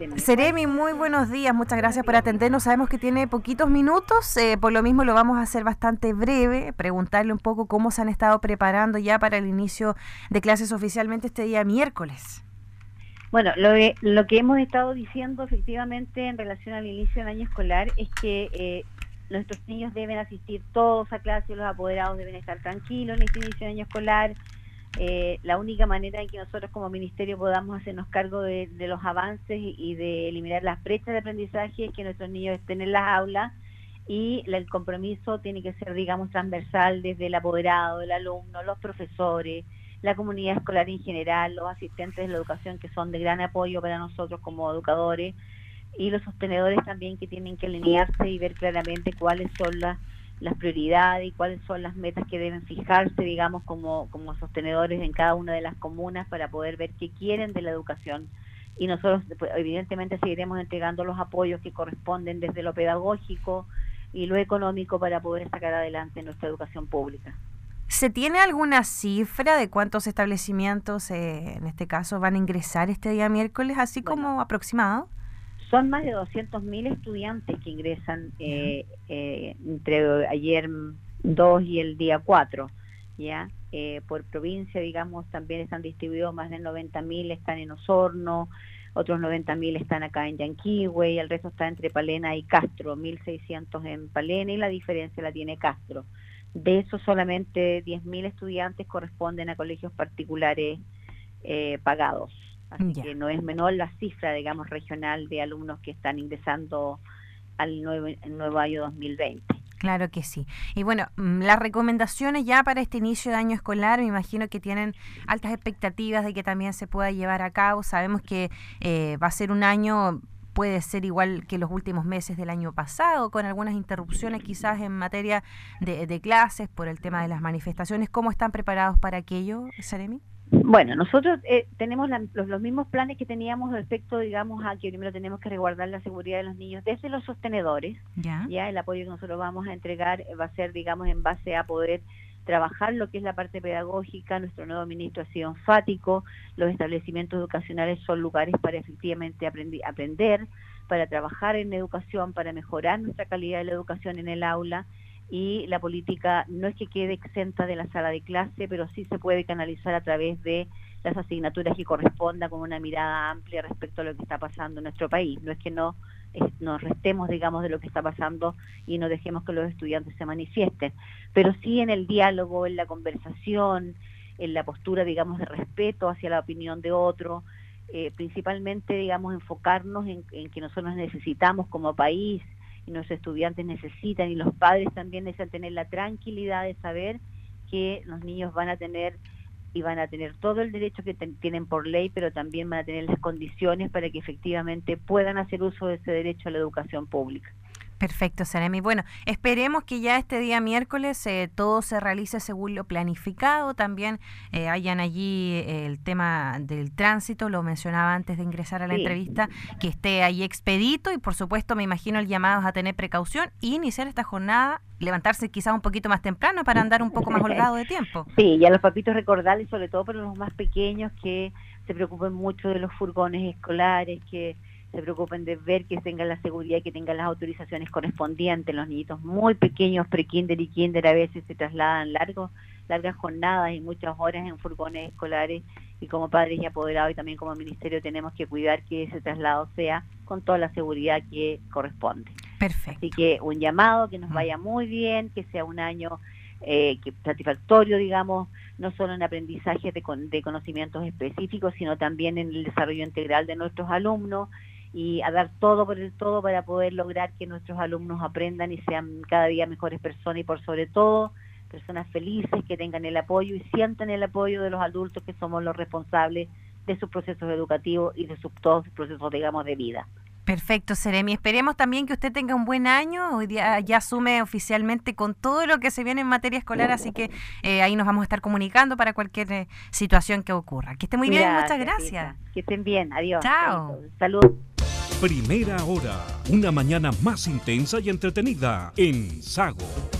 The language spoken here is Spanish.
Artemio. Seremi, muy buenos días, muchas gracias por atendernos. Sabemos que tiene poquitos minutos, eh, por lo mismo lo vamos a hacer bastante breve, preguntarle un poco cómo se han estado preparando ya para el inicio de clases oficialmente este día miércoles. Bueno, lo, lo que hemos estado diciendo efectivamente en relación al inicio del año escolar es que eh, nuestros niños deben asistir todos a clase, los apoderados deben estar tranquilos en este inicio de año escolar. Eh, la única manera en que nosotros como ministerio podamos hacernos cargo de, los avances y, de eliminar las brechas de aprendizaje es que nuestros niños estén en las aulas y el compromiso tiene que ser, digamos, transversal desde el apoderado, el alumno, los profesores, la comunidad escolar en general, los asistentes de la educación que son de gran apoyo para nosotros como educadores y los sostenedores también que tienen que alinearse y ver claramente cuáles son las, las prioridades y cuáles son las metas que deben fijarse, digamos, como, como sostenedores en cada una de las comunas para poder ver qué quieren de la educación. Y nosotros, pues, evidentemente, seguiremos entregando los apoyos que corresponden desde lo pedagógico y lo económico para poder sacar adelante nuestra educación pública. ¿Se tiene alguna cifra de cuántos establecimientos, eh, en este caso, van a ingresar este día miércoles, así como aproximado? Son más de 200.000 estudiantes que ingresan eh, eh, entre ayer 2 y el día 4, ¿ya? Eh, por provincia, digamos, también están distribuidos más de 90.000 están en Osorno, otros 90.000 están acá en Yanquihue y el resto está entre Palena y Castro, 1.600 en Palena y la diferencia la tiene Castro. De esos solamente 10.000 estudiantes corresponden a colegios particulares pagados. Así que no es menor la cifra, digamos, regional de alumnos que están ingresando al nuevo, nuevo año 2020. Claro que sí. Y bueno, mm, las recomendaciones ya para este inicio de año escolar, me imagino que tienen altas expectativas de que también se pueda llevar a cabo. Sabemos que eh, va a ser un año puede ser igual que los últimos meses del año pasado, con algunas interrupciones quizás en materia de, de clases por el tema de las manifestaciones. ¿Cómo están preparados para aquello, Saremi? Bueno, nosotros eh, tenemos los, mismos planes que teníamos respecto, digamos, a que primero tenemos que resguardar la seguridad de los niños desde los sostenedores. Ya. ya el apoyo que nosotros vamos a entregar va a ser, digamos, en base a poder trabajar lo que es la parte pedagógica. Nuestro nuevo ministro ha sido enfático. Los establecimientos educacionales son lugares para efectivamente aprender, para trabajar en educación, para mejorar nuestra calidad de la educación en el aula y la política no es que quede exenta de la sala de clase, pero sí se puede canalizar a través de las asignaturas que corresponda con una mirada amplia respecto a lo que está pasando en nuestro país. No es que no nos restemos, digamos, de lo que está pasando y no dejemos que los estudiantes se manifiesten, pero sí en el diálogo, en la conversación, en la postura, digamos, de respeto hacia la opinión de otro, eh, principalmente, digamos, enfocarnos en, en que nosotros necesitamos como país y los estudiantes necesitan y los padres también necesitan tener la tranquilidad de saber que los niños van a tener y van a tener todo el derecho que tienen por ley, pero también van a tener las condiciones para que efectivamente puedan hacer uso de ese derecho a la educación pública. Perfecto, Seremi. Bueno, esperemos que ya este día miércoles eh, todo se realice según lo planificado. También eh, hayan allí eh, el tema del tránsito, lo mencionaba antes de ingresar a la entrevista, que esté ahí expedito y por supuesto me imagino el llamado a tener precaución y iniciar esta jornada, levantarse quizás un poquito más temprano para andar un poco más holgado de tiempo. Sí, y a los papitos recordarles, sobre todo para los más pequeños, que se preocupen mucho de los furgones escolares, que se preocupen de ver que tengan la seguridad y que tengan las autorizaciones correspondientes. Los niñitos muy pequeños, pre-kinder y kinder, a veces se trasladan largos, largas jornadas y muchas horas en furgones escolares y como padres y apoderados y también como ministerio tenemos que cuidar que ese traslado sea con toda la seguridad que corresponde. Perfecto. Así que un llamado, que nos mm. vaya muy bien, que sea un año eh, que satisfactorio, digamos, no solo en aprendizaje de, de conocimientos específicos, sino también en el desarrollo integral de nuestros alumnos y a dar todo por el todo para poder lograr que nuestros alumnos aprendan y sean cada día mejores personas y por sobre todo personas felices que tengan el apoyo y sientan el apoyo de los adultos que somos los responsables de sus procesos educativos y de sus, todos sus procesos, digamos, de vida. Perfecto, Seremi. Esperemos también que usted tenga un buen año. Hoy día ya asume oficialmente con todo lo que se viene en materia escolar, así que eh, ahí nos vamos a estar comunicando para cualquier eh, situación que ocurra. Que esté muy bien, muchas gracias. Que estén bien, adiós. Chao. Salud. Primera hora, una mañana más intensa y entretenida en Sago.